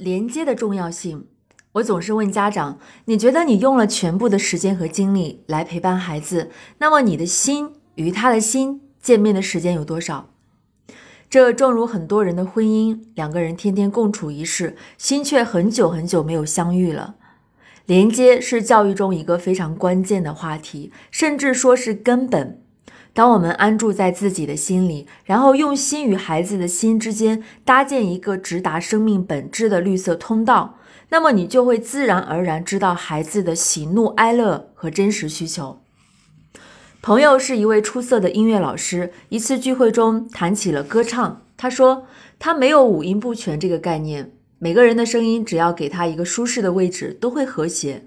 连接的重要性，我总是问家长：你觉得你用了全部的时间和精力来陪伴孩子，那么你的心与他的心见面的时间有多少？这正如很多人的婚姻，两个人天天共处一室，心却很久很久没有相遇了。连接是教育中一个非常关键的话题，甚至说是根本。当我们安住在自己的心里，然后用心与孩子的心之间搭建一个直达生命本质的绿色通道，那么你就会自然而然知道孩子的喜怒哀乐和真实需求。朋友是一位出色的音乐老师，一次聚会中谈起了歌唱，他说他没有五音不全这个概念，每个人的声音只要给他一个舒适的位置，都会和谐。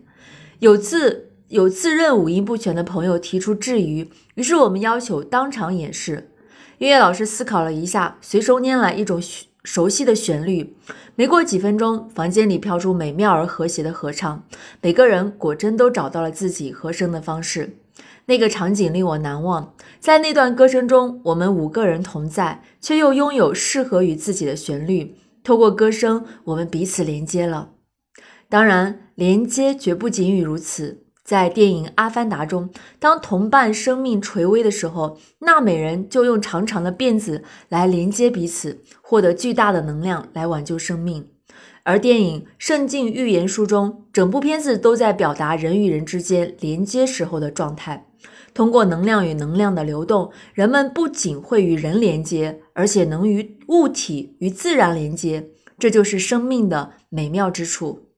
有次。有自认五音不全的朋友提出质疑，于是我们要求当场演示。音乐老师思考了一下，随手拈来一种熟悉的旋律。没过几分钟，房间里飘出美妙而和谐的合唱，每个人果真都找到了自己和声的方式。那个场景令我难忘。在那段歌声中，我们五个人同在，却又拥有适合于自己的旋律。透过歌声，我们彼此连接了。当然，连接绝不仅于如此。在电影《阿凡达》中，当同伴生命垂危的时候，纳美人就用长长的辫子来连接彼此，获得巨大的能量来挽救生命。而电影《圣境预言书》中，整部片子都在表达人与人之间连接时候的状态。通过能量与能量的流动，人们不仅会与人连接，而且能与物体与自然连接。这就是生命的美妙之处。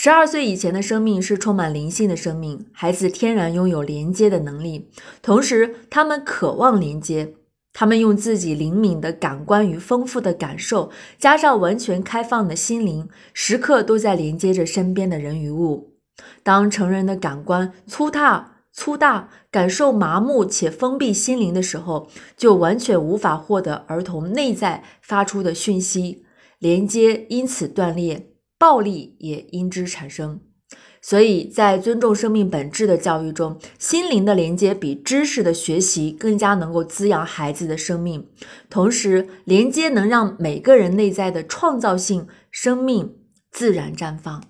十二岁以前的生命是充满灵性的生命，孩子天然拥有连接的能力，同时他们渴望连接。他们用自己灵敏的感官与丰富的感受，加上完全开放的心灵，时刻都在连接着身边的人与物。当成人的感官粗大、粗大，感受麻木且封闭心灵的时候，就完全无法获得儿童内在发出的讯息，连接因此断裂。暴力也因之产生，所以在尊重生命本质的教育中，心灵的连接比知识的学习更加能够滋养孩子的生命。同时，连接能让每个人内在的创造性生命自然绽放。